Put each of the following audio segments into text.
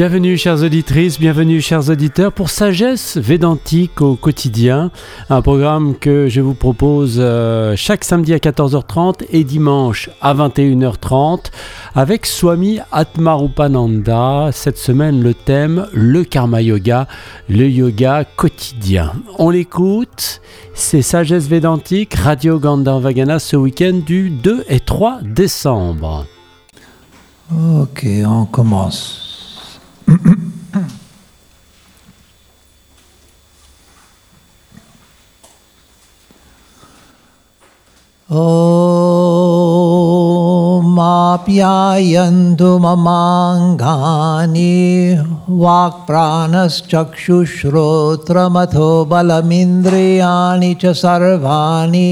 Bienvenue chères auditrices, bienvenue chers auditeurs pour Sagesse Védantique au quotidien, un programme que je vous propose euh, chaque samedi à 14h30 et dimanche à 21h30 avec Swami Atmarupananda. Cette semaine le thème le karma yoga, le yoga quotidien. On l'écoute, c'est Sagesse Védantique, Radio Gandharvagana ce week-end du 2 et 3 décembre. Ok, on commence. ओमाप्यायन्तु ममाङ्गानि वाक्प्राणश्चक्षुश्रोत्रमथो बलमिन्द्रियाणि च सर्वाणि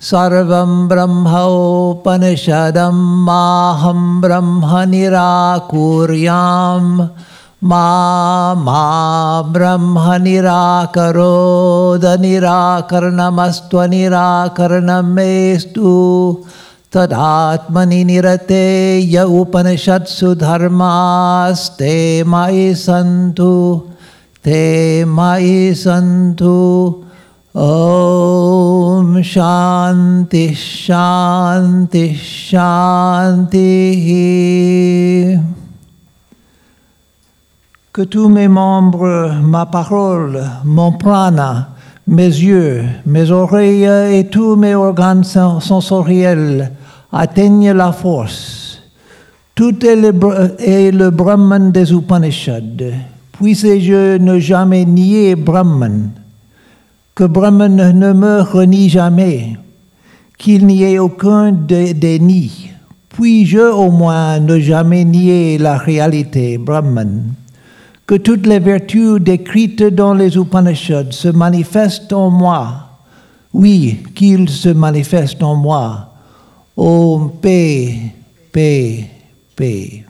सर्वं ब्रह्मोपनिषदं माहं ब्रह्म निराकुर्याम्। मा ब्रह्म निराकरोदनिराकरणमस्त्वनिराकरणं मेस्तु तदात्मनि निरते य उपनिषत्सु धर्मास्ते मयि सन्तु ते मयि सन्तु ॐ शान्तिः शान्तिः शान्तिः que tous mes membres, ma parole, mon prana, mes yeux, mes oreilles et tous mes organes sensoriels atteignent la force. Tout est le, est le Brahman des Upanishads. Puissé-je ne jamais nier Brahman, que Brahman ne me renie jamais, qu'il n'y ait aucun déni. Puis-je au moins ne jamais nier la réalité Brahman que toutes les vertus décrites dans les Upanishads se manifestent en moi? Oui, qu'ils se manifestent en moi. Om paix, paix, paix.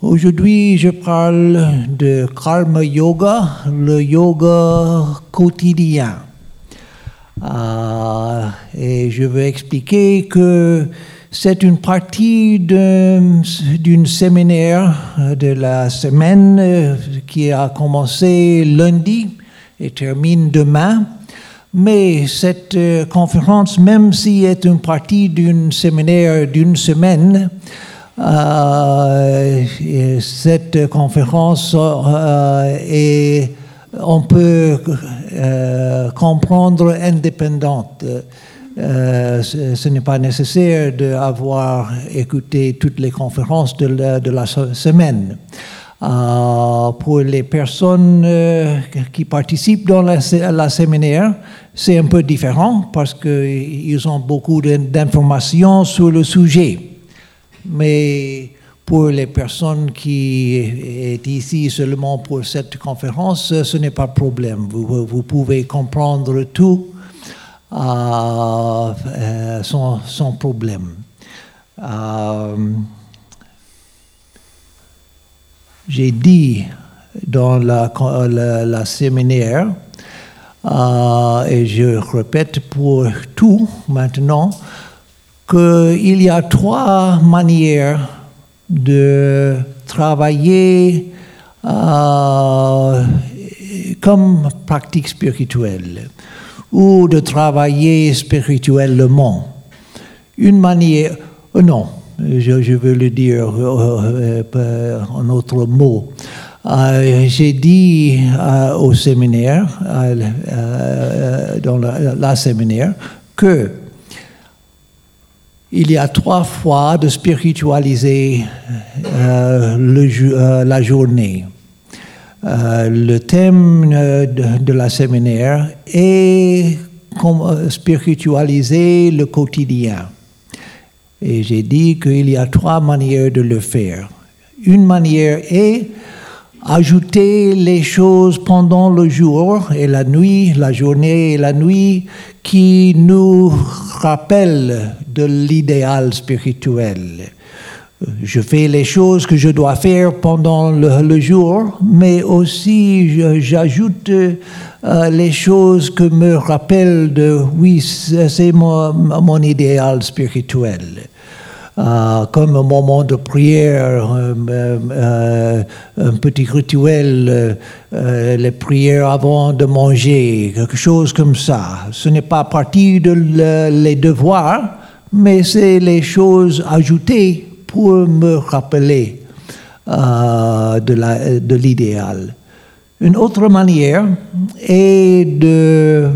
Aujourd'hui, je parle de karma yoga, le yoga quotidien. Euh, et je veux expliquer que c'est une partie d'une séminaire de la semaine qui a commencé lundi et termine demain. Mais cette conférence, même si est une partie d'une séminaire d'une semaine, euh, cette conférence euh, est, on peut euh, comprendre indépendante. Ce, n'est pas nécessaire d'avoir écouté toutes les conférences de la, semaine. Pour les personnes qui participent dans la séminaire, c'est un peu différent parce qu'ils ont beaucoup d'informations sur le sujet. Mais pour les personnes qui sont ici seulement pour cette conférence, ce n'est pas de problème. Vous, vous pouvez comprendre tout euh, sans, problème. Euh, j'ai dit dans la, la, séminaire, euh, et je répète pour tout maintenant, qu'il y a trois manières de travailler comme pratique spirituelle ou de travailler spirituellement. Une manière, euh, non, je, veux le dire euh, euh, en autre mot. J'ai dit au séminaire, dans la, séminaire, que il y a trois fois de spiritualiser le, la journée. Euh, le thème euh, de, la séminaire est euh, spiritualiser le quotidien. Et j'ai dit qu'il y a trois manières de le faire. Une manière est ajouter les choses pendant le jour et la nuit, la journée et la nuit, qui nous rappellent de l'idéal spirituel je fais les choses que je dois faire pendant le, jour, mais aussi j'ajoute euh, les choses que me rappellent de, oui, c'est mon, mon, idéal spirituel. Euh, comme un moment de prière, euh, euh, un petit rituel, les prières avant de manger, quelque chose comme ça. Ce n'est pas partie de les devoirs, mais c'est les choses ajoutées pour me rappeler de l'idéal. Une autre manière est de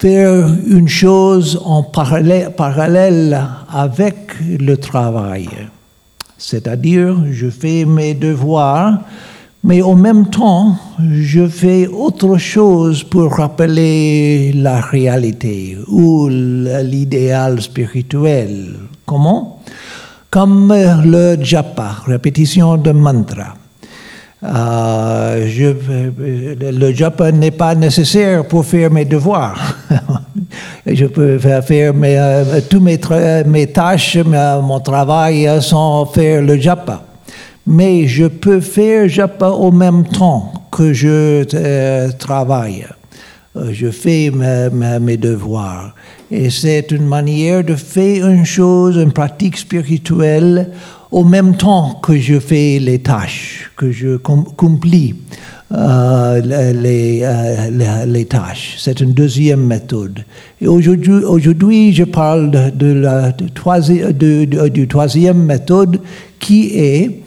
faire une chose en parallèle, avec le travail. C'est-à-dire, je fais mes devoirs, mais en même temps, je fais autre chose pour rappeler la réalité ou l'idéal spirituel. Comment? Comme le japa, répétition de mantra. Euh, je, le job n'est pas nécessaire pour faire mes devoirs. je peux faire mes, euh, tous mes, mes tâches, mon travail sans faire le japa. Mais je peux faire japa au même temps que je euh, travaille. Je fais mes devoirs. Et c'est une manière de faire une chose, une pratique spirituelle au même temps que je fais les tâches, que je accomplis euh, les, euh, les, tâches. C'est une deuxième méthode. Et aujourd'hui, je parle de, la troisième méthode qui est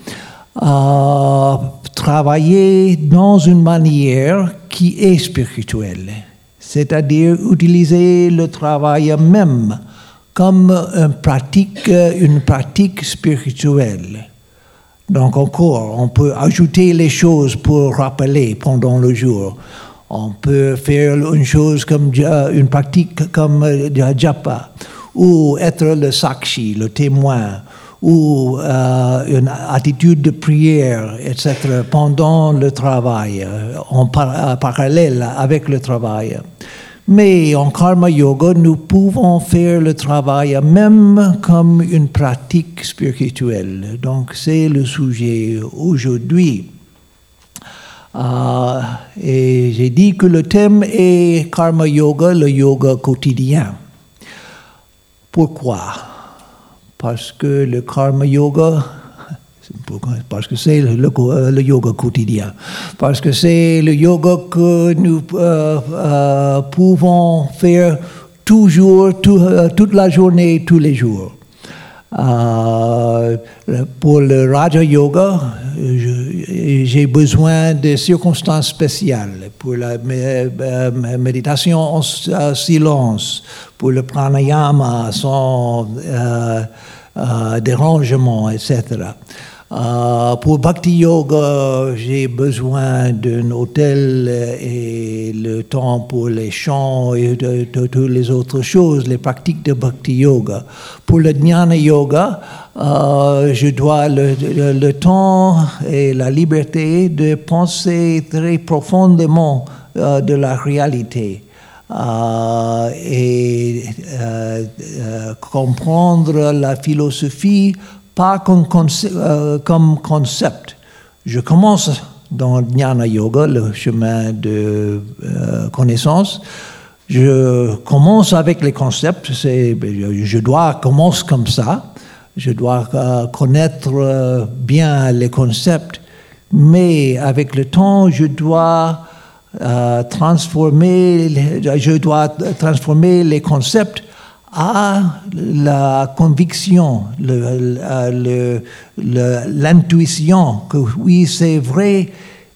euh, travailler dans une manière qui est spirituelle, c'est-à-dire utiliser le travail même comme une pratique, une pratique spirituelle. Donc encore, on peut ajouter les choses pour rappeler pendant le jour? On peut faire une chose comme une pratique comme le japa, ou être le sakshi, le témoin, ou euh, une attitude de prière, etc., pendant le travail, en parallèle avec le travail. Mais en karma yoga, nous pouvons faire le travail même comme une pratique spirituelle. Donc c'est le sujet aujourd'hui. Euh, et j'ai dit que le thème est karma yoga, le yoga quotidien. Pourquoi? Parce que le karma yoga parce que c'est le, yoga quotidien, parce que c'est le yoga que nous euh, euh, pouvons faire toujours, euh, toute la journée, tous les jours. pour le Raja Yoga, j'ai besoin de circonstances spéciales. Pour la méditation en silence, pour le pranayama sans dérangement, etc. Euh, pour Bhakti Yoga, j'ai besoin d'un hôtel et le temps pour les chants et toutes les autres choses, les pratiques de Bhakti Yoga. Pour le Jnana Yoga, euh, je dois le, le, temps et la liberté de penser très profondément euh, de la réalité. et comprendre la philosophie pas comme, euh, comme concept. Je commence dans Jnana Yoga, le chemin de euh, connaissance. Je commence avec les concepts, je dois commencer comme ça, je dois euh, connaître bien les concepts, mais avec le temps, je dois transformer, je dois transformer les concepts à la conviction, l'intuition que oui, c'est vrai,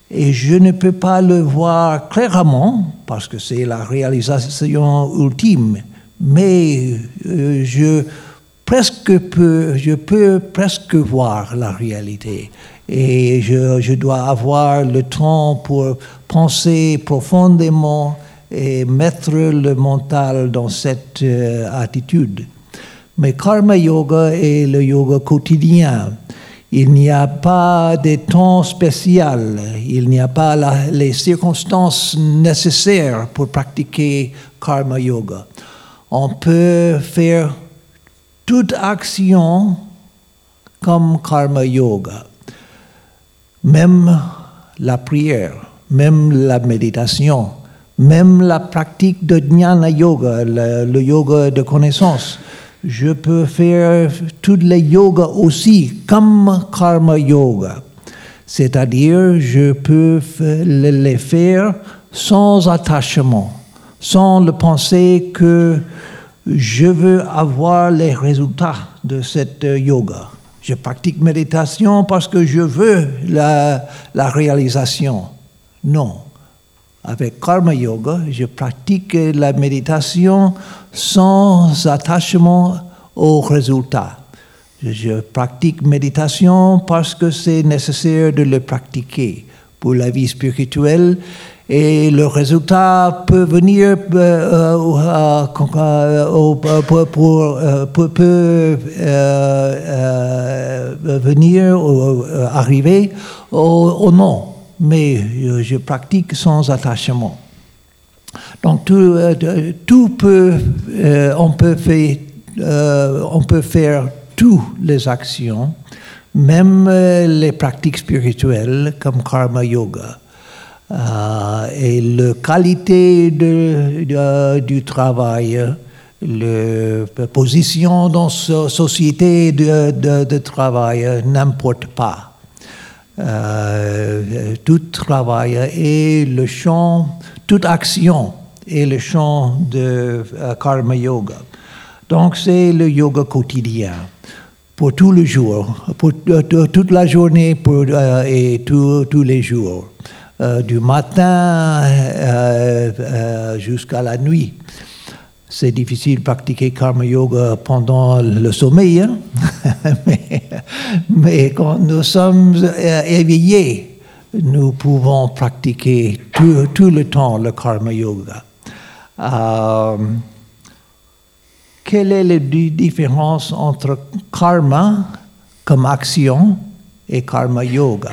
et je ne peux pas le voir clairement parce que c'est la réalisation ultime, mais euh, je presque peux, je peux presque voir la réalité. Et je, je dois avoir le temps pour penser profondément et mettre le mental dans cette euh, attitude. Mais karma yoga est le yoga quotidien. Il n'y a pas de temps spécial, il n'y a pas les circonstances nécessaires pour pratiquer karma yoga. On peut faire toute action comme karma yoga, même la prière, même la méditation, même la pratique de jnana yoga, le, yoga de connaissance, Je peux faire toutes les yogas aussi comme karma yoga. C'est-à-dire, je peux les faire sans attachement, sans le penser que je veux avoir les résultats de cette yoga. Je pratique méditation parce que je veux la réalisation. Non. Avec Karma Yoga, je pratique la méditation sans attachement aux résultats. Je pratique méditation parce que c'est nécessaire de le pratiquer pour la vie spirituelle et le résultat peut venir peut, venir ou arriver ou, non mais je pratique sans attachement donc tout, tout peut on peut faire on toutes les actions même les pratiques spirituelles comme karma yoga euh, et la qualité du travail, la position dans la société de, travail n'importe pas. Euh, tout travail et le champ, toute action est le champ de euh, karma yoga. Donc c'est le yoga quotidien pour tous les jours, pour toute la journée pour, et tous les jours. Euh, du matin euh, euh, jusqu'à la nuit. C'est difficile de pratiquer karma yoga pendant le sommeil, hein. mais, quand nous sommes éveillés, nous pouvons pratiquer tout, tout, le temps le karma yoga. quelle est la différence entre karma comme action et karma yoga?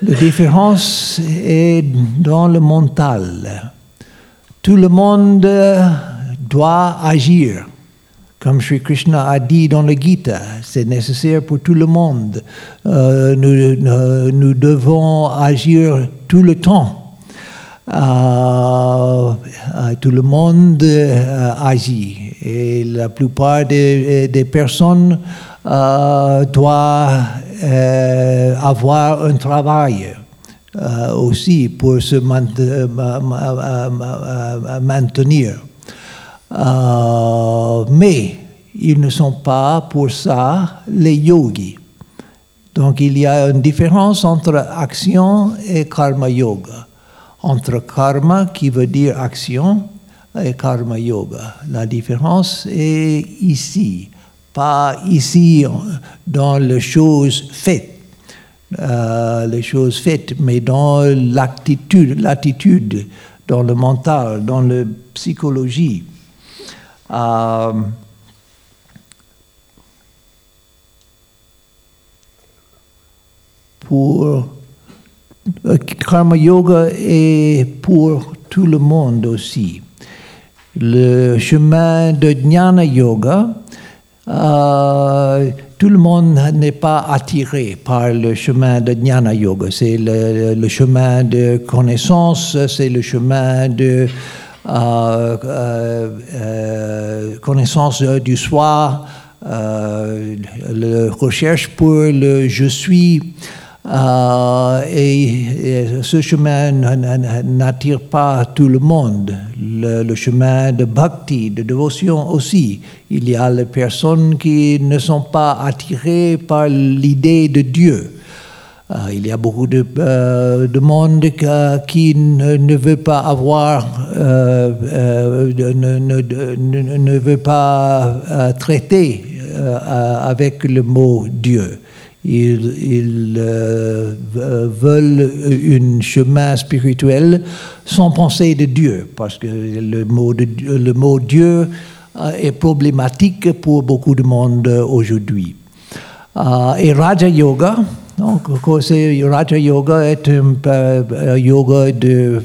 La différence est dans le mental. Tout le monde doit agir. Comme Sri Krishna a dit dans le Gita, c'est nécessaire pour tout le monde. Euh, nous, devons agir tout le temps. Euh, euh, tout le monde agit. Et la plupart des, des personnes doivent euh, avoir un travail euh, aussi pour se maintenir. Euh, mais ils ne sont pas pour ça les yogis. Donc il y a une différence entre action et karma yoga. Entre karma qui veut dire action et karma yoga. La différence est ici pas ici dans les choses faites, euh, les choses faites, mais dans l'attitude, l'attitude, dans le mental, dans la psychologie. Euh, pour euh, Karma Yoga et pour tout le monde aussi. Le chemin de Jnana Yoga, euh, tout le monde n'est pas attiré par le chemin de Jnana Yoga. C'est le, chemin de connaissance, c'est le chemin de euh, euh, connaissance du soi, la recherche pour le je suis. Euh, et, ce chemin n'attire pas tout le monde. Le, chemin de bhakti, de dévotion aussi. Il y a les personnes qui ne sont pas attirées par l'idée de Dieu. Euh, il y a beaucoup de, euh, de monde qui ne, veut pas avoir, ne, veut pas traiter avec le mot Dieu. Ils, euh, veulent un chemin spirituel sans penser de Dieu, parce que le mot, le mot Dieu euh, est problématique pour beaucoup de monde aujourd'hui. Euh, et Raja Yoga, donc, Raja Yoga est un yoga de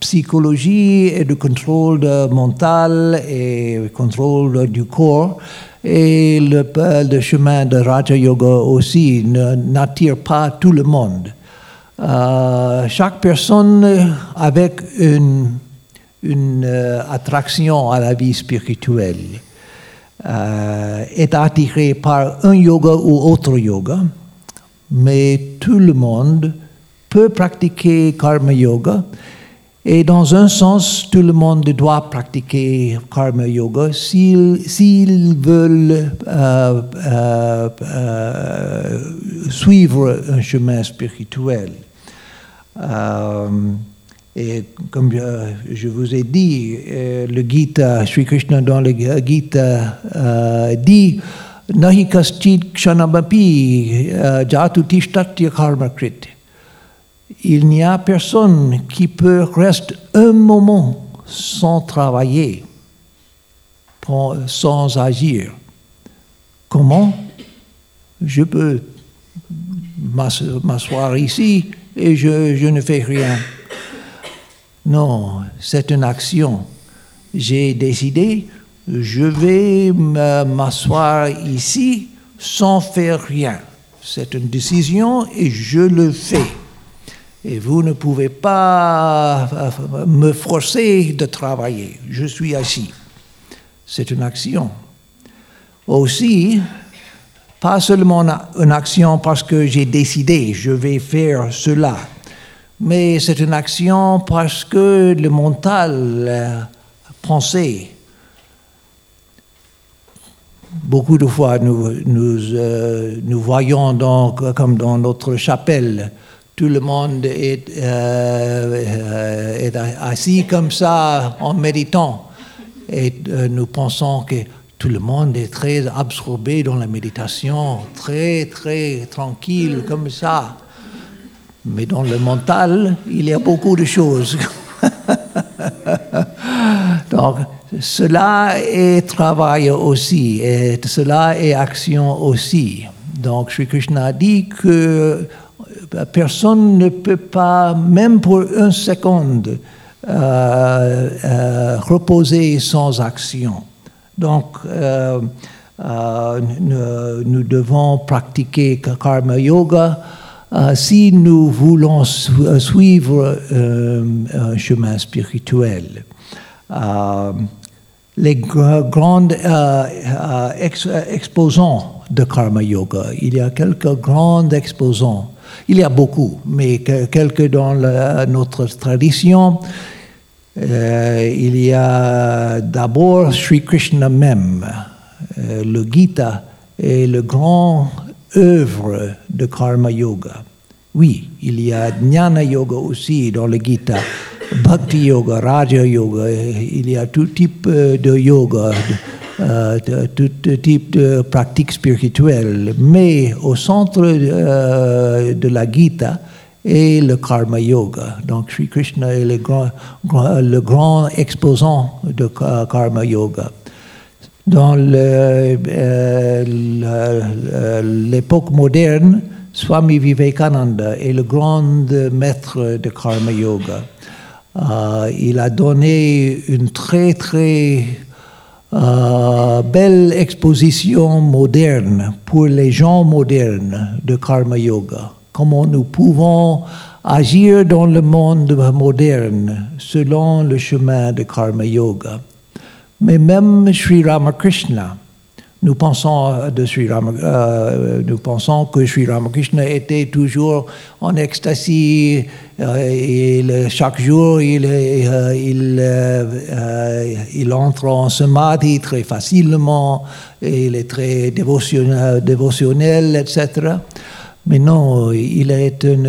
psychologie et de contrôle mental et contrôle du corps. Et le, le chemin de Raja Yoga aussi n'attire pas tout le monde. Euh, chaque personne avec une, euh, attraction à la vie spirituelle, euh, est attiré par un yoga ou autre yoga, mais tout le monde peut pratiquer karma yoga. Et dans un sens, tout le monde doit pratiquer karma yoga s'ils veulent euh, suivre un chemin spirituel. Et comme je, vous ai dit, euh, le Gita, Sri Krishna dans le Gita euh, dit Nahi kaschit kshanamapi euh, jatu tishtatya karmakrit. Il n'y a personne qui peut rester un moment sans travailler, sans agir. Comment? Je peux m'asseoir ici et je, ne fais rien. Non, c'est une action. J'ai décidé, je vais m'asseoir ici sans faire rien. C'est une décision et je le fais. Et vous ne pouvez pas euh, me forcer de travailler. Je suis assis. C'est une action. Aussi, pas seulement une action parce que j'ai décidé, je vais faire cela mais c'est une action parce que le mental euh, pensé. Beaucoup de fois, nous, nous, euh, nous voyons donc, comme dans notre chapelle, tout le monde est, euh, est assis comme ça en méditant. Et nous pensons que tout le monde est très absorbé dans la méditation, très, très tranquille comme ça. Mais dans le mental, il y a beaucoup de choses. Donc, cela est travail aussi, et cela est action aussi. Donc, Sri Krishna dit que personne ne peut pas, même pour une seconde, euh, euh, reposer sans action. Donc, euh, nous, devons pratiquer karma yoga si nous voulons suivre un chemin spirituel. les grands exposants de karma yoga, il y a quelques grands exposants. Il y a beaucoup, mais quelques dans notre tradition. il y a d'abord Sri Krishna même, le Gita est le grand œuvre de karma yoga. Oui, il y a jnana yoga aussi dans le Gita, bhakti yoga, raja yoga, il y a tout type euh, de yoga, euh, type de pratique spirituelle. Mais au centre euh, de la Gita est le karma yoga. Donc Sri Krishna est le grand, le grand exposant de karma yoga. Dans euh, l'époque moderne, Swami Vivekananda est le grand maître de Karma Yoga. Euh, il a donné une très très euh, belle exposition moderne pour les gens modernes de Karma Yoga. Comment nous pouvons agir dans le monde moderne selon le chemin de Karma Yoga. Mais même Sri Ramakrishna, nous pensons, de Sri euh, nous pensons que Sri Ramakrishna était toujours en ecstasy. Euh, chaque jour, il, euh, entre en samadhi très facilement. Il est très dévotionnel, etc. Mais non, il est un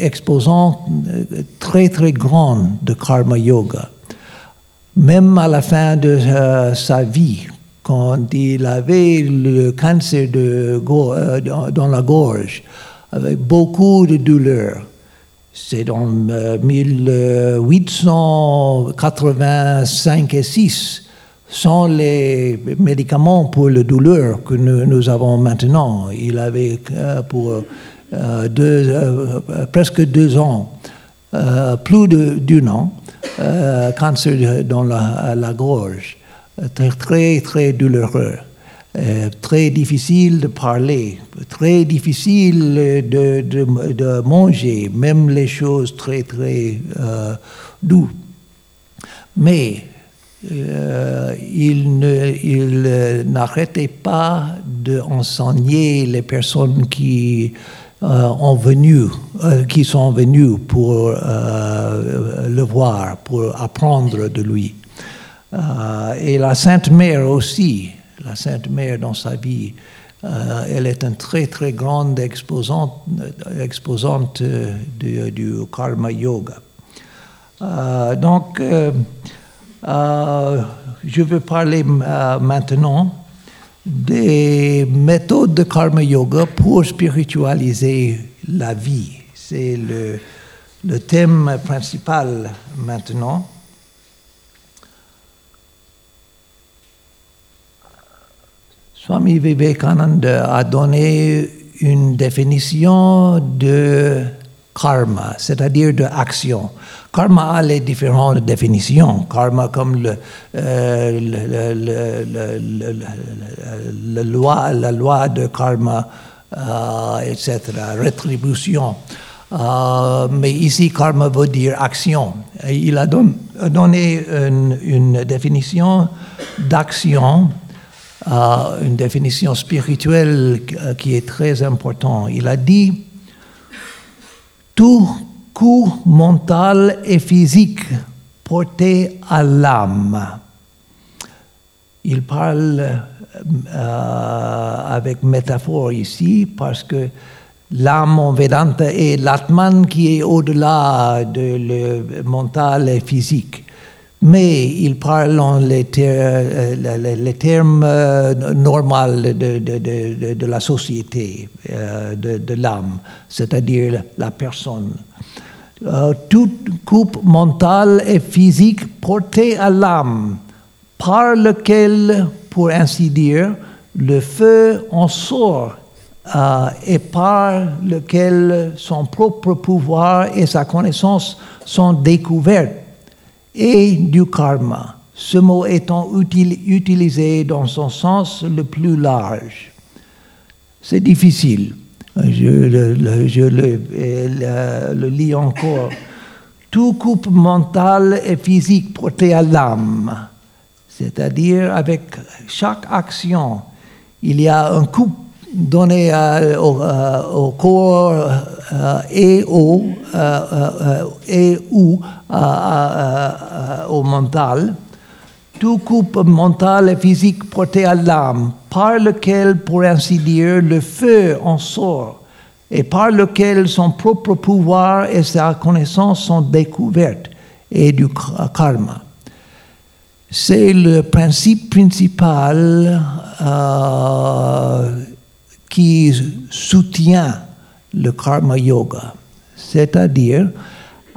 exposant très très grand de karma yoga même à la fin de euh, sa vie, quand il avait le cancer de, euh, dans la gorge, avec beaucoup de douleurs. C'est dans 1885 euh, et 6, sans les médicaments pour la douleur que nous, avons maintenant. Il avait pour presque deux ans, plus d'un an, euh, cancer dans la, gorge, très, très, très douloureux. Euh, très difficile de parler, très difficile de, de, manger, même les choses très très euh, douces. Mais euh, il n'arrêtait pas d'enseigner les personnes qui, ont venu, qui sont venues pour le voir, pour apprendre de lui. Et la Sainte Mère aussi, la Sainte Mère dans sa vie, euh, elle est une très très grande exposante, exposante du, du karma yoga. Euh, donc, euh, je veux parler maintenant des méthodes de karma yoga pour spiritualiser la vie. C'est le thème principal maintenant. Swami Vivekananda a donné une définition de karma, c'est-à-dire de action. Karma a les différentes définitions. Karma comme le, loi, la loi de karma, euh, etc., rétribution. Euh, mais ici, karma veut dire action. il a donné une définition d'action une définition spirituelle qui est très importante. Il a dit tout coup mental et physique porté à l'âme. Il parle euh, avec métaphore ici parce que l'âme en Vedanta est l'atman qui est au-delà de le mental et physique mais il parle en les, euh, termes euh, normaux de, la société, euh, de, l'âme, c'est-à-dire la personne. toute coupe mentale et physique portée à l'âme, par lequel, pour ainsi dire, le feu en sort et par lequel son propre pouvoir et sa connaissance sont découverts et du karma, ce mot étant utilisé dans son sens le plus large. C'est difficile. Je, le, lis encore. Tout coupe mental et physique porté à l'âme, c'est-à-dire avec chaque action, il y a un donné au, corps et au et ou au mental, tout coupe mental et physique porté à l'âme, par lequel, pour ainsi dire, le feu en sort, et par lequel son propre pouvoir et sa connaissance sont découvertes, et du karma. C'est le principe principal euh, qui soutient le karma yoga, c'est-à-dire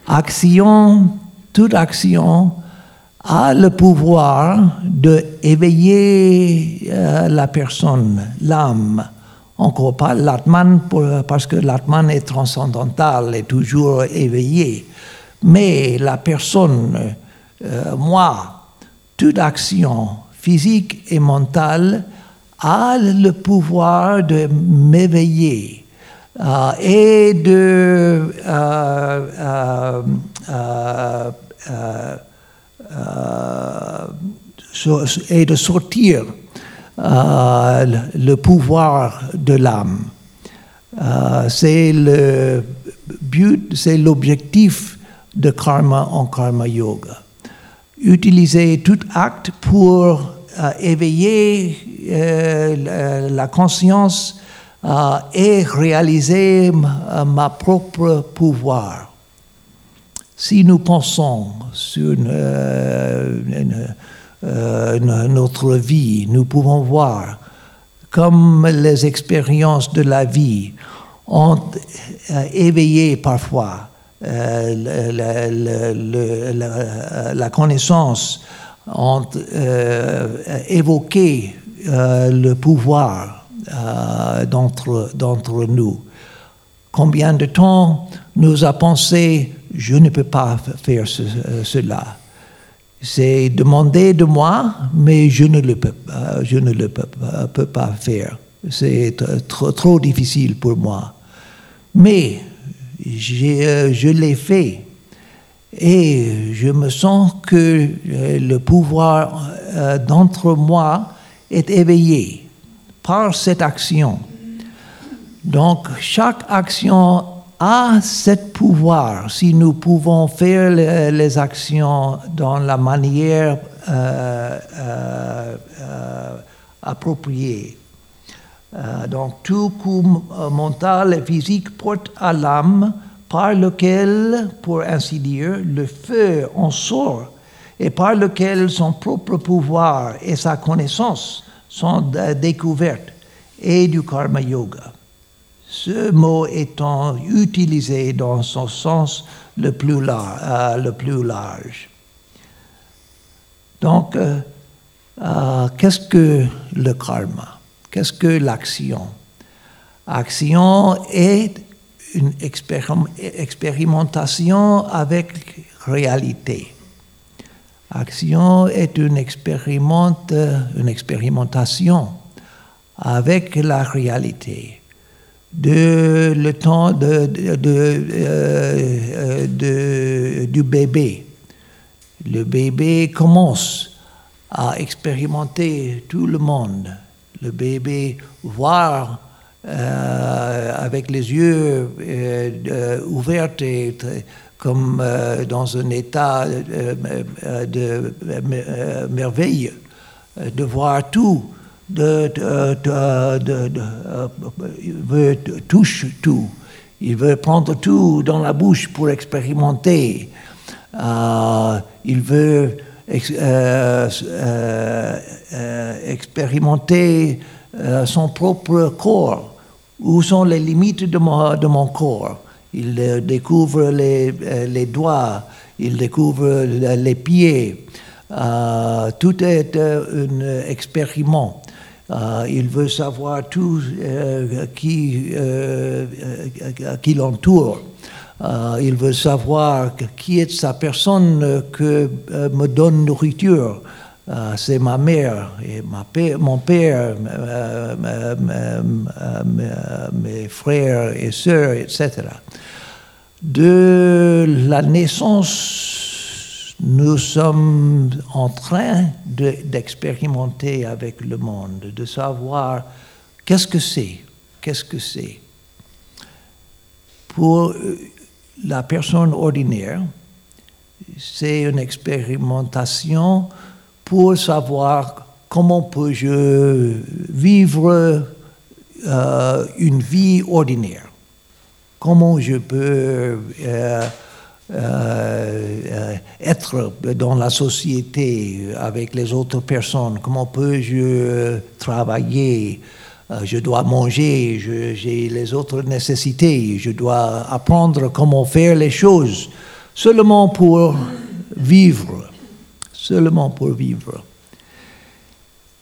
action, toute action a le pouvoir de éveiller euh, la personne, l'âme. Encore pas l'atman parce que l'atman est transcendantal et toujours éveillé. Mais la personne, euh, moi, toute action physique et mentale a le pouvoir de m'éveiller euh, et de euh, euh, et de sortir le pouvoir de l'âme. c'est le but, c'est l'objectif de karma en karma yoga. Utiliser tout acte pour éveiller la conscience et réaliser ma, propre pouvoir. Si nous pensons sur euh, euh, notre vie, nous pouvons voir comme les expériences de la vie ont euh, éveillé parfois la connaissance, ont évoqué le pouvoir euh, d'entre nous. Combien de temps nous a pensé, je ne peux pas faire euh, cela. C'est demandé de moi, mais je ne le peux, je ne le peux, pas faire. C'est trop, trop, difficile pour moi. Mais euh, je l'ai fait. Et je me sens que le pouvoir d'entre moi est éveillé par cette action. Donc, chaque action a ce pouvoir si nous pouvons faire les, actions dans la manière euh, euh, euh, appropriée. donc, tout coup mental et physique porte à l'âme par lequel, pour ainsi dire, le feu en sort et par lequel son propre pouvoir et sa connaissance sont découvertes et du karma yoga. Ce mot étant utilisé dans son sens le plus, large. Euh, large. Donc, euh, euh, qu'est-ce que le karma? Qu'est-ce que l'action? Action est une expérimentation avec réalité. Action est une, une expérimentation avec la réalité. De le temps de, euh, de, du bébé. Le bébé commence à expérimenter tout le monde. Le bébé voit euh, avec les yeux euh, ouverts et comme euh, dans un état euh, euh, de, merveille, de voir tout, de, il veut toucher tout, il veut prendre tout dans la bouche pour expérimenter, il veut expérimenter son propre corps, où sont les limites de mon corps il euh, découvre les, euh, les doigts, il découvre les pieds. Euh, tout est un expériment. il veut savoir tout qui, qui l'entoure. il veut savoir qui est sa personne que me donne nourriture. C'est ma mère et ma père, mon père, mes frères et sœurs, etc. De la naissance, nous sommes en train d'expérimenter avec le monde, de savoir qu'est-ce que c'est, qu'est-ce que c'est. Pour la personne ordinaire, c'est une expérimentation pour savoir comment peux-je vivre euh, une vie ordinaire. Comment je peux euh, euh, être dans la société avec les autres personnes, comment peux-je travailler, je dois manger, j'ai les autres nécessités, je dois apprendre comment faire les choses, seulement pour vivre, seulement pour vivre.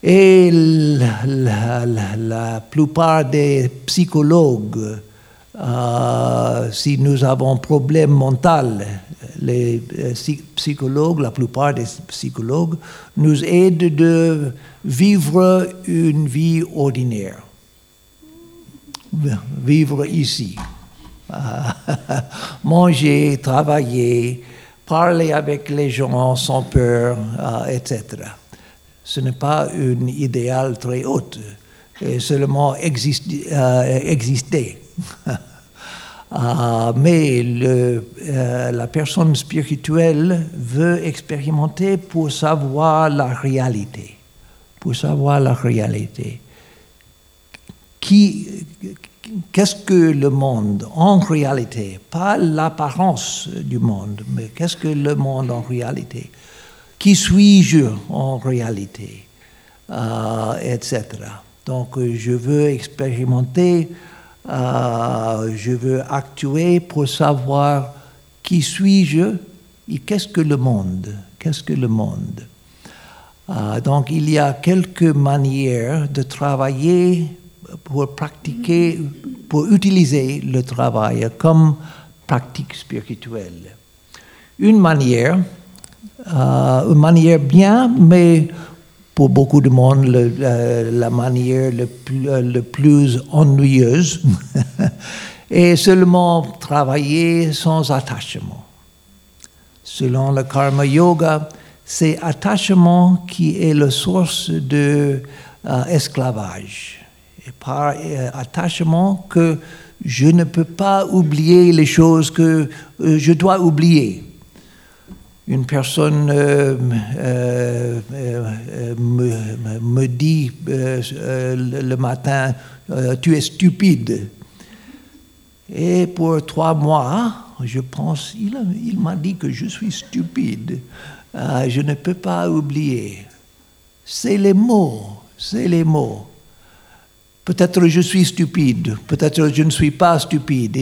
Et la, plupart des psychologues euh, si nous avons un problème mental, les euh, psychologues, la plupart des psychologues, nous aident de vivre une vie ordinaire. Vivre ici. Manger, travailler, parler avec les gens sans peur, euh, etc. Ce n'est pas un idéal très haut, seulement exister. Mais le, euh, la personne spirituelle veut expérimenter pour savoir la réalité, pour savoir la réalité. Qui, qu'est-ce que le monde en réalité Pas l'apparence du monde, mais qu'est-ce que le monde en réalité Qui suis-je en réalité euh, Etc. Donc je veux expérimenter euh, je veux actuer pour savoir qui suis-je et qu'est-ce que le monde Qu'est-ce que le monde euh, Donc il y a quelques manières de travailler pour pratiquer, pour utiliser le travail comme pratique spirituelle. Une manière, euh, une manière bien, mais pour beaucoup de monde la, manière le plus, ennuyeuse et seulement travailler sans attachement. Selon le karma yoga, c'est attachement qui est la source de euh, esclavage. Et par euh, attachement que je ne peux pas oublier les choses que euh, je dois oublier. Une personne euh, me, me dit le matin, tu es stupide. Et pour trois mois, je pense, il, il m'a dit que je suis stupide. Euh, je ne peux pas oublier. C'est les mots, c'est les mots. Peut-être je suis stupide, peut-être je ne suis pas stupide,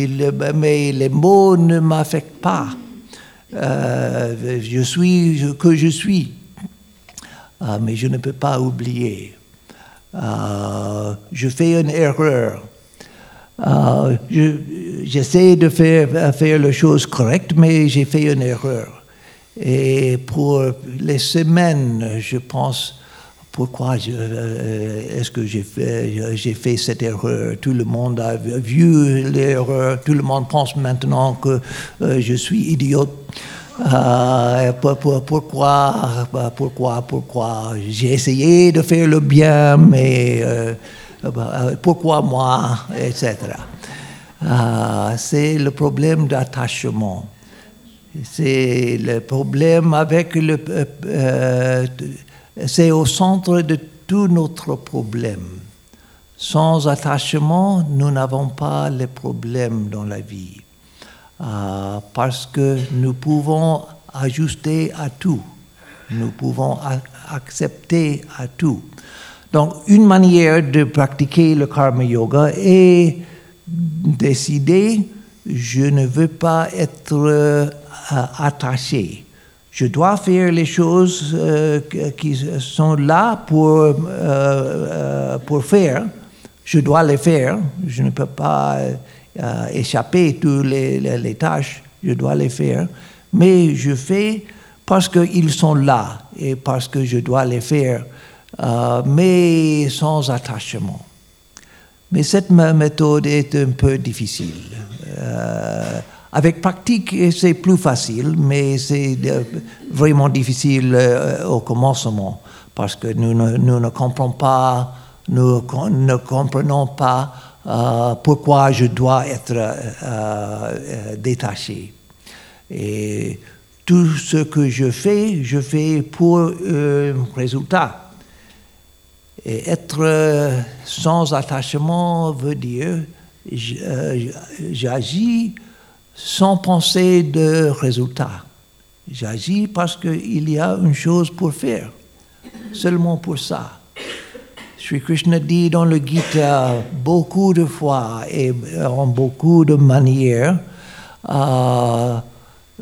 mais les mots ne m'affectent pas. Euh, je suis ce que je suis, Ah, mais je ne peux pas oublier. Euh, je fais une erreur. Je- J'essaie de faire, faire les choses correctes, mais j'ai fait une erreur. Et pour les semaines, je pense, pourquoi je- euh, est-ce que j'ai fait, j'ai fait cette erreur? Tout le monde a vu l'erreur, tout le monde pense maintenant que euh, je suis idiote. Euh, pour- pour- pourquoi, bah, pourquoi, pourquoi? J'ai essayé de faire le bien, mais euh, bah, pourquoi moi, etc. C'est le problème d'attachement. C'est le problème avec le... c'est au centre de tout notre problème. Sans attachement, nous n'avons pas les problèmes dans la vie. Ah, parce que nous pouvons ajuster à tout. Nous pouvons accepter à tout. Donc, une manière de pratiquer le karma yoga est décider, je ne veux pas être euh, attaché. Je dois faire les choses euh, qui sont là pour, euh, euh, pour faire. Je dois les faire. Je ne peux pas euh, échapper toutes les, les, tâches. Je dois les faire. Mais je fais parce qu'ils sont là et parce que je dois les faire, mais sans attachement. Mais cette méthode est un peu difficile. Avec pratique, c'est plus facile, mais c'est euh, vraiment difficile euh, au commencement parce que nous ne, comprenons pas, euh, pourquoi je dois être détaché. Et tout ce que je fais, je fais pour un résultat. Et être sans attachement veut dire j'agis sans penser de résultat. J'agis parce qu'il y a une chose pour faire, seulement pour ça. Sri Krishna dit dans le Gita beaucoup de fois et en beaucoup de manières, euh,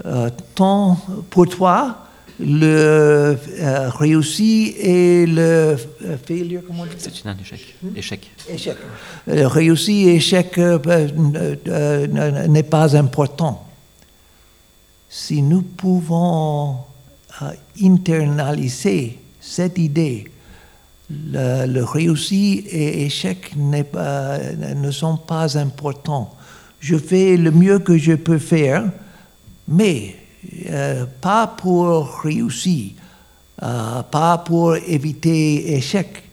euh, tant pour toi, le euh, réussi et le failure, comment on dit C'est un échec. Échec. Échec. Le réussi et échec euh, n'est pas important. Si nous pouvons euh, internaliser cette idée, le, le réussi et échec pas, ne sont pas importants. Je fais le mieux que je peux faire, mais euh, pas pour réussir, euh, pas pour éviter échec,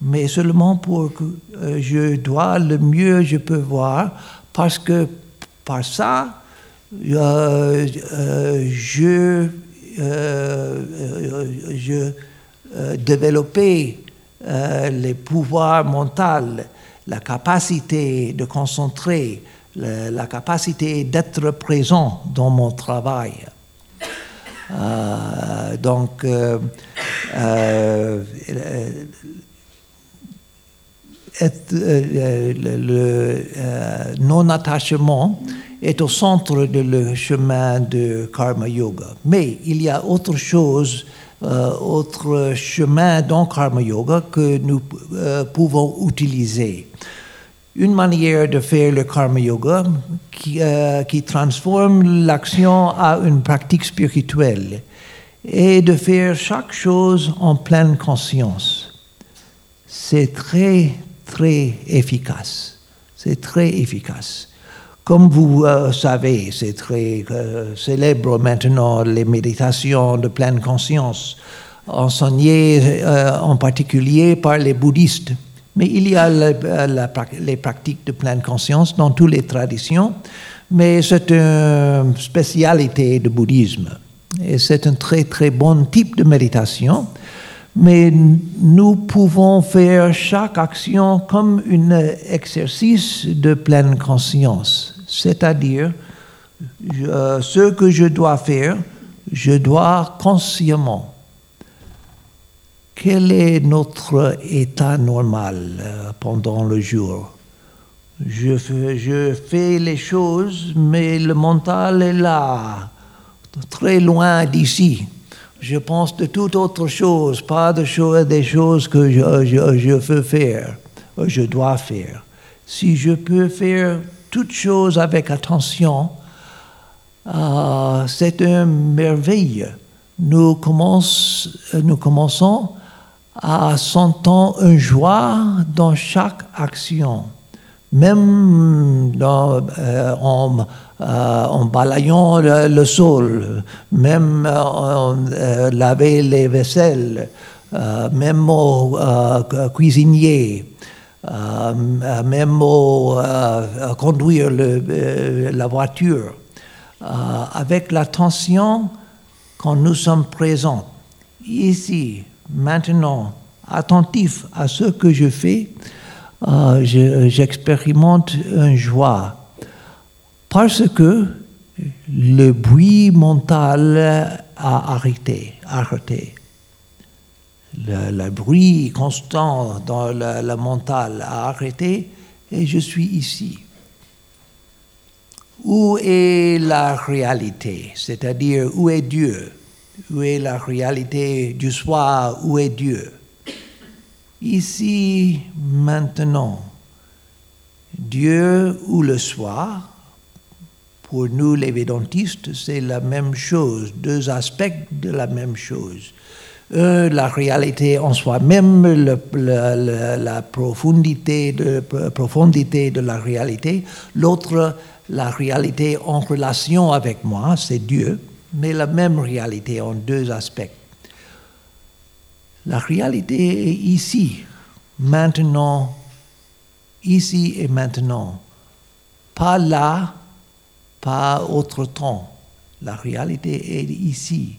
mais seulement pour que euh, je dois le mieux je peux voir, parce que par ça, je, je développais les pouvoirs mentaux, la capacité de concentrer, la capacité d'être présent dans mon travail. Euh, donc, euh, euh, le, non-attachement est au centre le chemin de karma yoga. Mais il y a autre chose, autre chemin dans karma yoga que nous pouvons utiliser une manière de faire le karma yoga qui, euh, qui transforme l'action à une pratique spirituelle et de faire chaque chose en pleine conscience. C'est très, très efficace. C'est très efficace. Comme vous euh, savez, c'est très euh, célèbre maintenant les méditations de pleine conscience, enseignées euh, en particulier par les bouddhistes. Mais il y a la- les pratiques de pleine conscience dans toutes les traditions, mais c'est une spécialité du bouddhisme. Et c'est un très très bon type de méditation. Mais nous pouvons faire chaque action comme un exercice de pleine conscience. C'est-à-dire, je- ce que je dois faire, je dois consciemment. Quel est notre état normal euh, pendant le jour? Je fais, les choses, mais le mental est là, très loin d'ici. Je pense de toute autre chose, pas de des choses que je, veux faire, je dois faire. Si je peux faire toutes choses avec attention, euh, c'est une merveille. Nous, nous commençons à sentir une joie dans chaque action, même dans, euh, en, euh, balayant le, sol, même en euh, laver les vaisselles, même au cuisinier, même au conduire la voiture, avec l'attention quand nous sommes présents, ici, maintenant, attentif à ce que je fais, euh, je- j'expérimente une joie. Parce que le bruit mental a arrêté. arrêté. Le, le bruit constant dans le, le mental a arrêté et je suis ici. Où est la réalité? C'est-à-dire, où est Dieu? Où est la réalité du soi Où est Dieu? Ici, maintenant, Dieu ou le soi, pour nous les védantistes, c'est la même chose, deux aspects de la même chose. Un, la réalité en soi-même, la de, profondité de la réalité. L'autre, la réalité en relation avec moi, c'est Dieu, mais la même réalité en deux aspects. La réalité est ici, maintenant, ici et maintenant. Pas là, pas autre temps. La réalité est ici.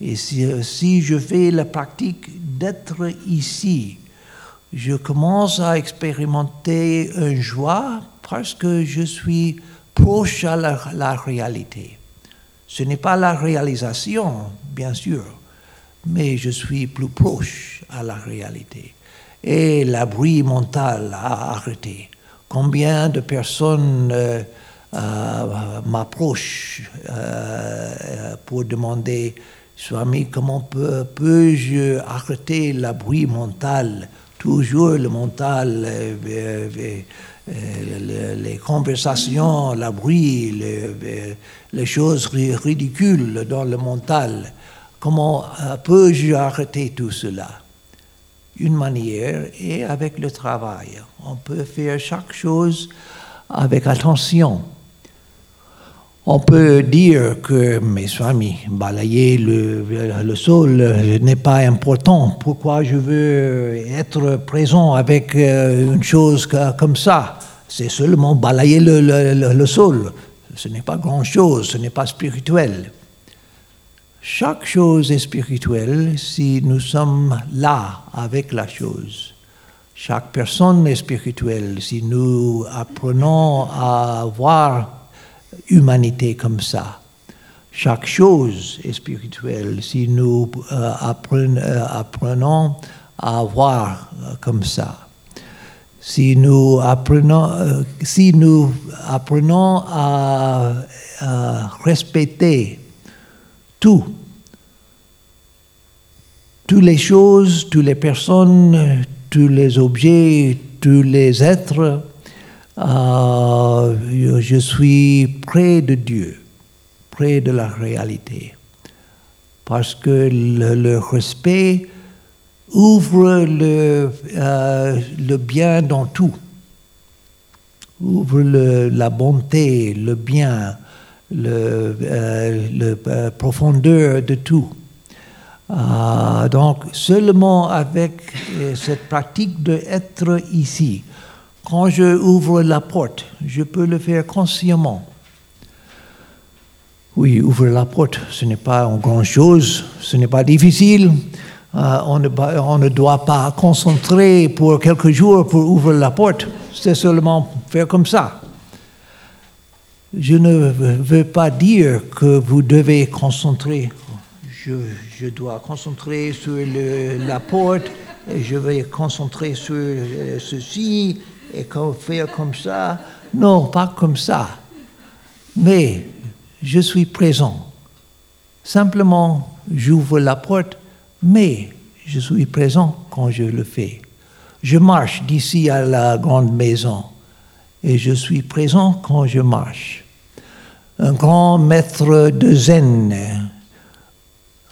Et si, je fais la pratique d'être ici, je commence à expérimenter une joie parce que je suis proche à la réalité. Ce n'est pas la réalisation, bien sûr, mais je suis plus proche à la réalité. Et la bruit mental a arrêté. Combien de personnes euh, euh, m'approchent euh, pour demander, Swami, comment peux- peux-je arrêter la bruit mental Toujours le mental, euh, le- les conversations, la bruit, le- euh, les choses ri- ridicules dans le mental. Comment euh, peux-je arrêter tout cela? Une manière est avec le travail. On peut faire chaque chose avec attention. On peut dire que, mes amis, balayer le, sol n'est pas important. Pourquoi je veux être présent avec euh, une chose comme ça? C'est seulement balayer le sol. Ce n'est pas grand-chose, ce n'est pas spirituel. Chaque chose est spirituelle si nous sommes là avec la chose. Chaque personne est spirituelle si nous apprenons à voir humanité comme ça. Chaque chose est spirituelle si nous euh, apprenons, euh, apprenons à voir euh, comme ça. Si nous apprenons, si nous apprenons à respecter tout, toutes les choses, toutes les personnes, tous les objets, tous les êtres, euh, je- suis près de Dieu, près de la réalité. Parce que le, respect ouvre le, euh, le bien dans tout. ouvre la bonté, le bien, le, euh, profondeur de tout. Donc, seulement avec cette pratique d'être ici, quand je ouvre la porte, je peux le faire consciemment. Oui, ouvrir la porte, ce n'est pas une grande chose, ce n'est pas difficile. Euh, on, ne, doit pas concentrer pour quelques jours pour ouvrir la porte. C'est seulement faire comme ça. Je ne veux pas dire que vous devez concentrer. Je, dois concentrer sur la porte je vais concentrer sur euh, ceci et co- faire comme ça. Non, pas comme ça. Mais je suis présent. Simplement, j'ouvre la porte, mais je suis présent quand je le fais. Je marche d'ici à la grande maison et je suis présent quand je marche. Un grand maître de zen,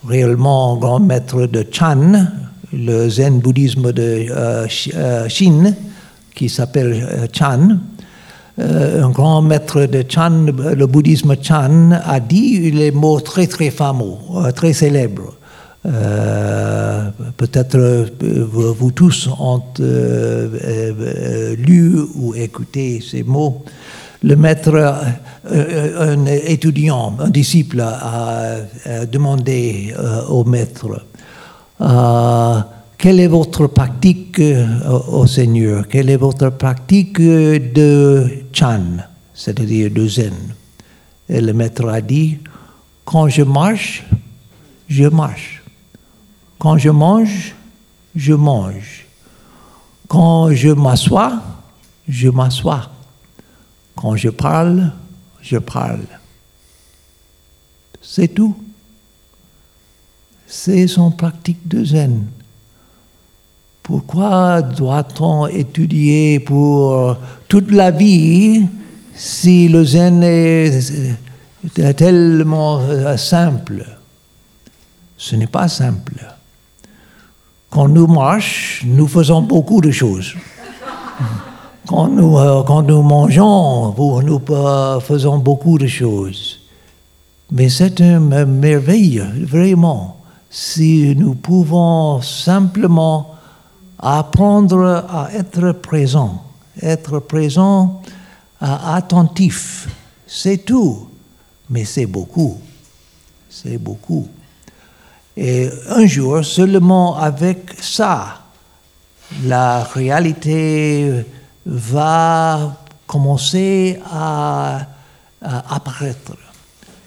réellement un grand maître de Chan, le zen bouddhisme de euh, Chi- euh, Chine, qui s'appelle euh, Chan, euh, un grand maître de Chan, le bouddhisme Chan, a dit les mots très très fameux, euh, très célèbres. Peut-être vous, tous ont lu ou écouté ces mots. Le maître, un étudiant, un disciple a demandé au maître quelle est votre pratique euh, au Seigneur? Quelle est votre pratique euh, de Chan, c'est-à-dire de Zen? Et le maître a dit Quand je marche, je marche. Quand je mange, je mange. Quand je m'assois, je m'assois. Quand je parle, je parle. C'est tout. C'est son pratique de zen. Pourquoi doit-on étudier pour toute la vie si le zen est euh, tellement euh, simple? Ce n'est pas simple. Quand nous marchons, nous faisons beaucoup de choses. Quand nous, euh, quand nous mangeons, nous euh, faisons beaucoup de choses. Mais c'est une merveille, vraiment, si nous pouvons simplement apprendre à être présent, être présent, attentif. C'est tout, mais c'est beaucoup. C'est beaucoup. Et un jour, seulement avec ça, la réalité va commencer à apparaître.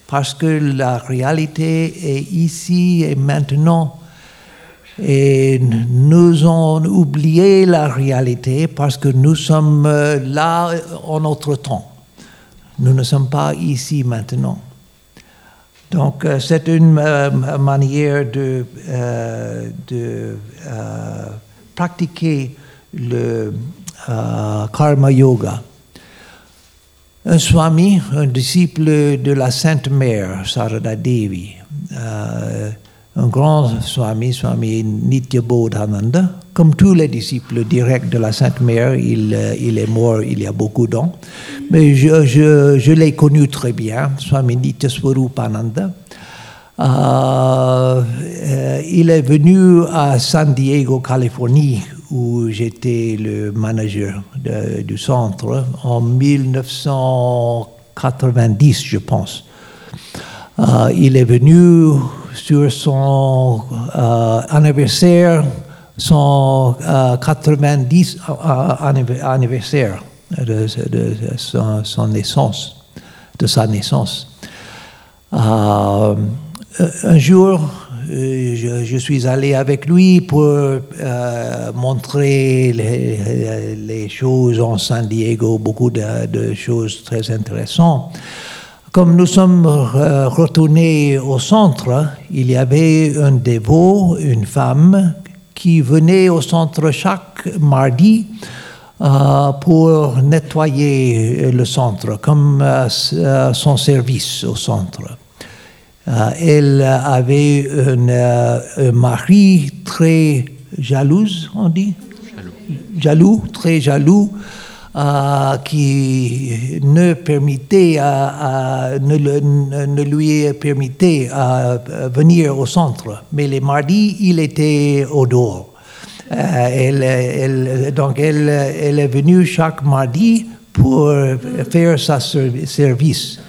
Parce que la réalité est ici et maintenant. Et nous avons oublié la réalité parce que nous sommes euh, là en notre temps. Nous ne sommes pas ici maintenant. Donc, euh, c'est une euh, manière de, euh, euh, pratiquer le euh, karma yoga. Un swami, un disciple de la Sainte Mère, Sarada Devi, euh, un grand swami, swami Nityabodhananda, comme tous les disciples directs de la Sainte Mère, il, euh, est mort il y a beaucoup d'années, mais je, l'ai connu très bien, swami Nityaswarupananda. Euh, euh, il est venu à San Diego, Californie, où j'étais le manager du centre en 1990, je pense. Euh, il est venu sur son euh, anniversaire, son euh, 90 euh, anniv- anniversaire de, son, naissance, de sa naissance. Euh, un jour, euh, je, suis allé avec lui pour euh, montrer les, choses en San Diego, beaucoup de choses très intéressantes. Comme nous sommes euh, retournés au centre, il y avait un dévot, une femme, qui venait au centre chaque mardi euh, pour nettoyer le centre, comme euh, son service au centre. Euh, elle avait un, un mari très jalouse, on dit? Jaloux, très jaloux, euh, qui ne, lui permettait à venir au centre. Mais les mardis, il était au dehors. elle, donc elle, est venue chaque mardi pour faire sa service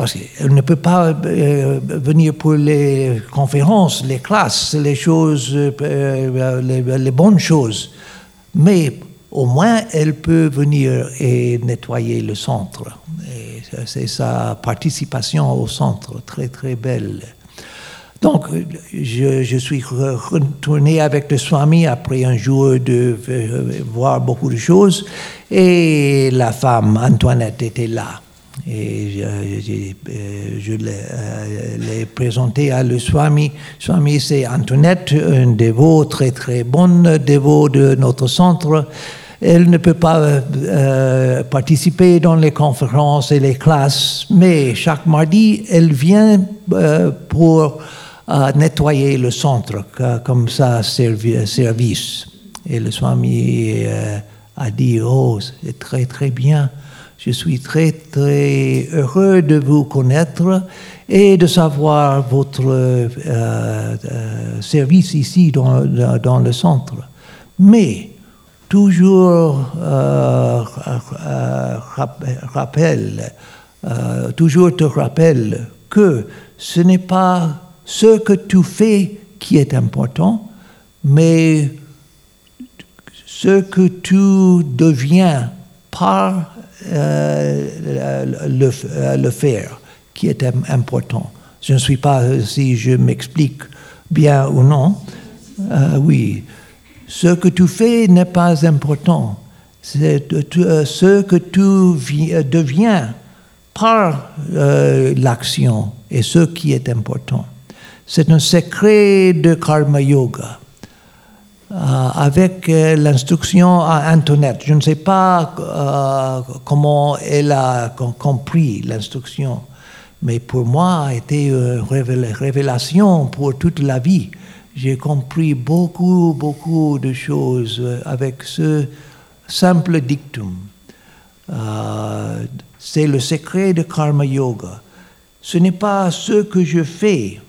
parce qu'elle ne peut pas euh, venir pour les conférences, les classes, les choses, euh, les, bonnes choses. Mais au moins, elle peut venir et nettoyer le centre. C'est sa participation au centre, très très belle. Donc, je, je, suis retourné avec le Swami après un jour de euh, voir beaucoup de choses et la femme, Antoinette, était là. Et je, euh, l'ai présenté à le Swami. Swami, c'est Antoinette, un dévot très très bon dévot de notre centre. Elle ne peut pas euh, participer dans les conférences et les classes, mais chaque mardi, elle vient euh, pour nettoyer le centre, comme ça, service. Et le Swami a dit, oh, c'est très très bien. Je suis très, très heureux de vous connaître et de savoir votre euh, euh, service ici dans, le centre. Mais toujours euh, rappelle, toujours te rappelle que ce n'est pas ce que tu fais qui est important, mais ce que tu deviens par euh, le, euh, le, faire, qui est important. Je ne suis pas euh, si je m'explique bien ou non. oui, ce que tu fais n'est pas important. C'est ce que tu deviens par l'action et ce qui est important. C'est un secret de karma yoga. Euh, avec euh, l'instruction à Antoinette. Je ne sais pas euh, comment elle a compris l'instruction, mais pour moi, a été une révélation pour toute la vie. J'ai compris beaucoup, beaucoup de choses avec ce simple dictum. c'est le secret de Karma Yoga. Ce n'est pas ce que je fais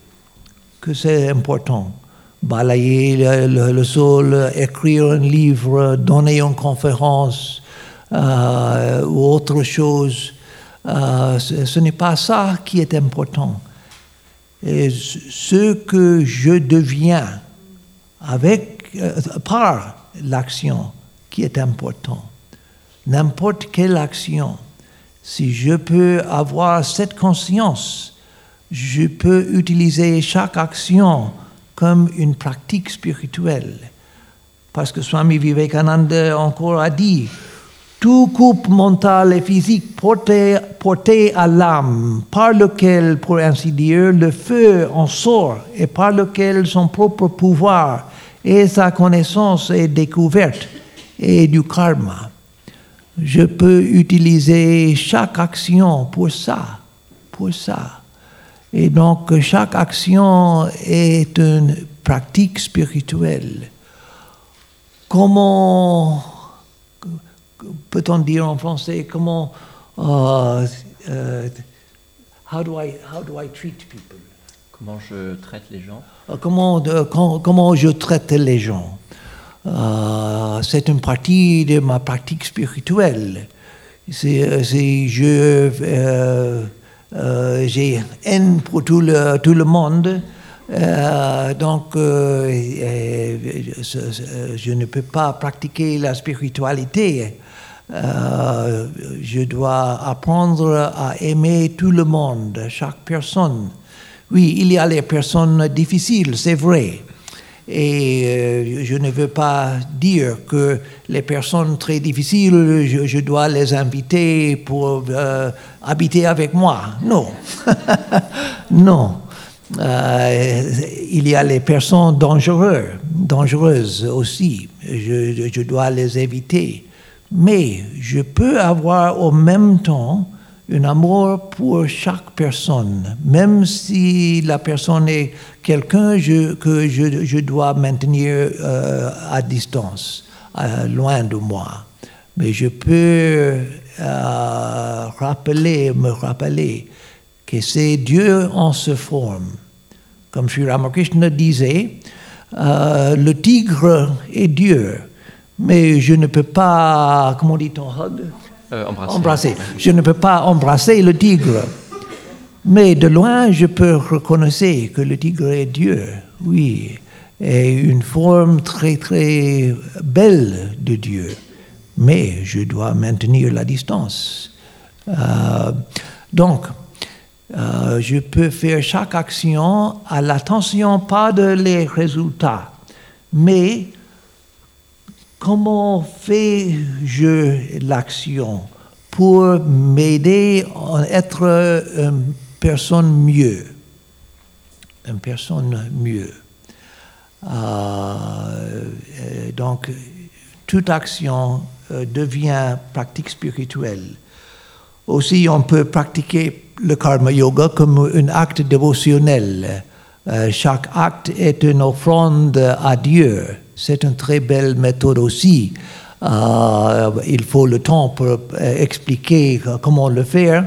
que c'est important balayer le, sol, écrire un livre, donner une conférence euh, ou autre chose. Euh, ce, n'est pas ça qui est important. Ce que je deviens avec, euh, par l'action qui est important. N'importe quelle action, si je peux avoir cette conscience, je peux utiliser chaque action comme une pratique spirituelle. Parce que Swami Vivekananda encore a dit, tout coupe mental et physique porté, porté à l'âme, par lequel, pour ainsi dire, le feu en sort et par lequel son propre pouvoir et sa connaissance est découverte et du karma. Je peux utiliser chaque action pour ça, pour ça. Et donc chaque action est une pratique spirituelle. Comment peut-on dire en français comment uh, uh, how do I how do I treat people? Comment je traite les gens? Uh, comment, comment je traite les gens? c'est une partie de ma pratique spirituelle. C'est, je euh, j'ai haine pour tout le, tout le monde. Euh, donc, euh, je, ne peux pas pratiquer la spiritualité. je dois apprendre à aimer tout le monde, chaque personne. Oui, il y a les personnes difficiles, c'est vrai. Et euh, je ne veux pas dire que les personnes très difficiles, je, dois les inviter pour euh, habiter avec moi. Non. non. Euh, il y a les personnes dangereuses, aussi. Je, je, dois les éviter. Mais je peux avoir au même temps un amour pour chaque personne, même si la personne est quelqu'un que je, dois maintenir euh, à distance, loin de moi. mais je peux euh, rappeler, me rappeler que c'est Dieu en se forme. Comme Sri Ramakrishna disait, euh, le tigre est Dieu, mais je ne peux pas, comment dit-on, hug? Embrasser. embrasser. Je ne peux pas embrasser le tigre. Mais de loin, je peux reconnaître que le tigre est Dieu, oui, et une forme très très belle de Dieu. Mais je dois maintenir la distance. Euh, donc, euh, je peux faire chaque action à l'attention pas de les résultats, mais comment fais-je l'action pour m'aider à être une personne mieux Une personne mieux. Euh, euh, donc, toute action euh, devient pratique spirituelle. Aussi, on peut pratiquer le karma yoga comme un acte dévotionnel. Chaque acte est une offrande à Dieu. C'est une très belle méthode aussi. Il faut le temps pour expliquer comment le faire.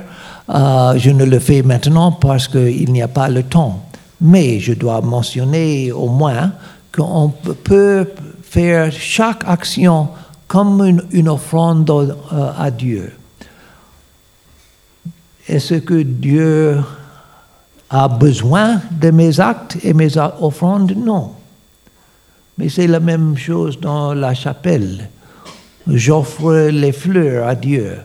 Euh, je ne le fais maintenant parce qu'il n'y a pas le temps. Mais je dois mentionner au moins qu'on peut faire chaque action comme une, offrande euh, à Dieu. Est-ce que Dieu a besoin de mes actes et mes offrandes? Non. Mais c'est la même chose dans la chapelle. J'offre les fleurs à Dieu.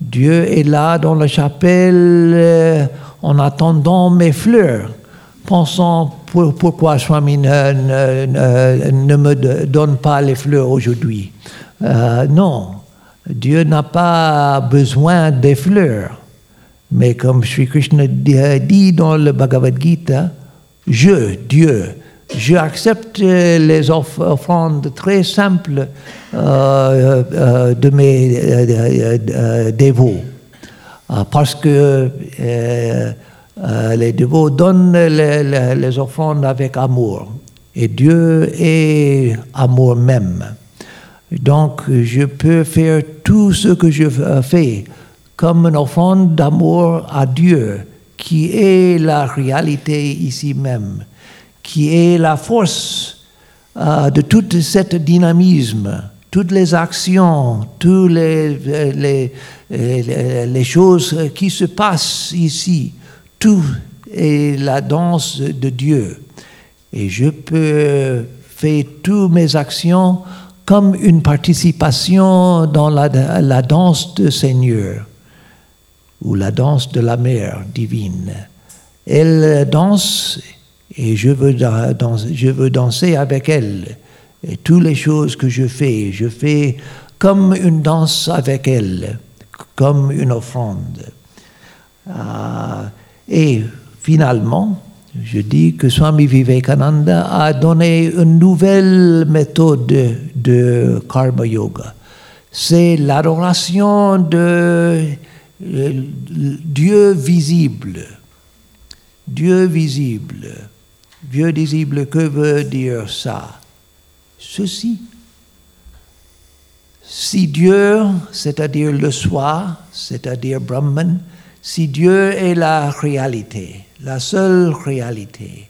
Dieu est là dans la chapelle euh, en attendant mes fleurs, pensant pour- pourquoi Swami ne, ne- ne- me donne pas les fleurs aujourd'hui. Euh, non, Dieu n'a pas besoin des fleurs. Mais comme Sri Krishna dit dans le Bhagavad Gita, je, Dieu, je accepte les off- offrandes très simples euh, euh, de mes euh, dévots. Euh, parce que les dévots donnent les, les- offrandes avec amour. Et Dieu est amour même. Donc, je peux faire tout ce que je fais comme une offrande d'amour à Dieu, qui est la réalité ici même, qui est la force euh, de tout cet dynamisme, toutes les actions, toutes les, choses qui se passent ici, tout est la danse de Dieu. Et je peux faire toutes mes actions comme une participation dans la, la danse du Seigneur ou la danse de la mère divine. Elle danse et je veux, da- danser, je veux danser avec elle. Et toutes les choses que je fais, je fais comme une danse avec elle, comme une offrande. Ah, et finalement, je dis que Swami Vivekananda a donné une nouvelle méthode de, de karma yoga. C'est l'adoration de euh, Dieu visible. Dieu visible. Dieu visible, que veut dire ça? Ceci. Si Dieu, c'est-à-dire le soi, c'est-à-dire Brahman, si Dieu est la réalité, la seule réalité,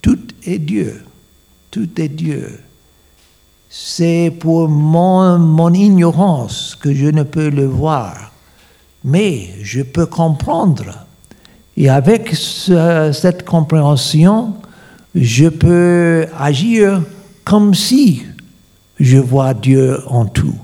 tout est Dieu, tout est Dieu. C'est pour mon, mon ignorance que je ne peux le voir, mais je peux comprendre. Et avec ce- cette compréhension, je peux agir comme si je vois Dieu en tout.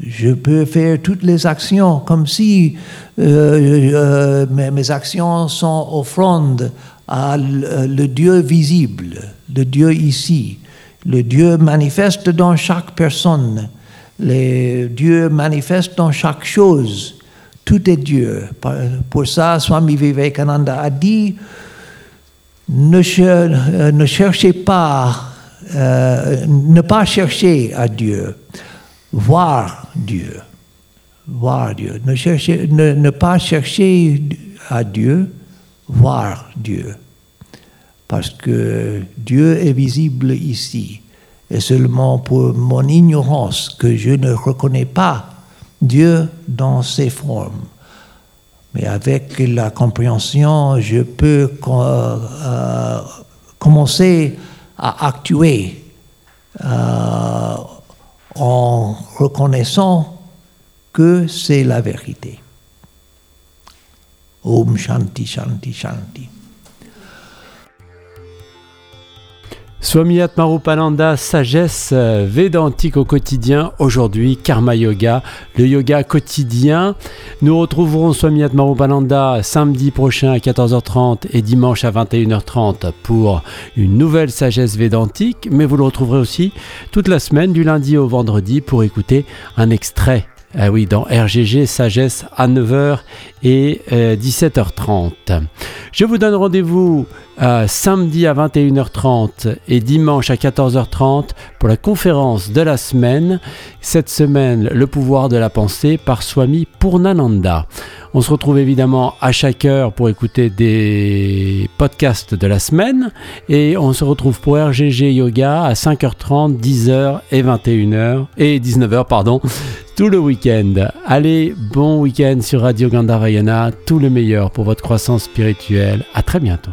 Je peux faire toutes les actions comme si euh, euh, mes, actions sont offrandes à le Dieu visible, le Dieu ici, le Dieu manifeste dans chaque personne, le Dieu manifeste dans chaque chose. Tout est Dieu. Pour ça, Swami Vivekananda a dit ne, euh, cherchez pas, euh, ne pas chercher à Dieu, voir Dieu, voir Dieu. Ne, chercher, ne, ne pas chercher à Dieu, voir Dieu. Parce que Dieu est visible ici. et seulement pour mon ignorance que je ne reconnais pas Dieu dans ses formes. Mais avec la compréhension, je peux euh, commencer à actuer euh, en reconnaissant que c'est la vérité. Om Shanti Shanti Shanti. Swami Atmarupananda, sagesse euh, védantique au quotidien, aujourd'hui Karma Yoga, le yoga quotidien. Nous retrouverons Swami Atmarupananda samedi prochain à 14h30 et dimanche à 21h30 pour une nouvelle sagesse védantique, mais vous le retrouverez aussi toute la semaine du lundi au vendredi pour écouter un extrait ah oui, dans RGG Sagesse à 9h et 17h30. Euh, Je vous donne rendez-vous samedi à 21h30 et dimanche à 14h30 pour la conférence de la semaine. Cette semaine, le pouvoir de la pensée par Swami Purnananda. On se retrouve évidemment à chaque heure pour écouter des podcasts de la semaine et on se retrouve pour RGG Yoga à 5h30, 10h et 21h et 19h pardon tout le week-end. Allez, bon week-end sur Radio Gandharayana, tout le meilleur pour votre croissance spirituelle. À très bientôt.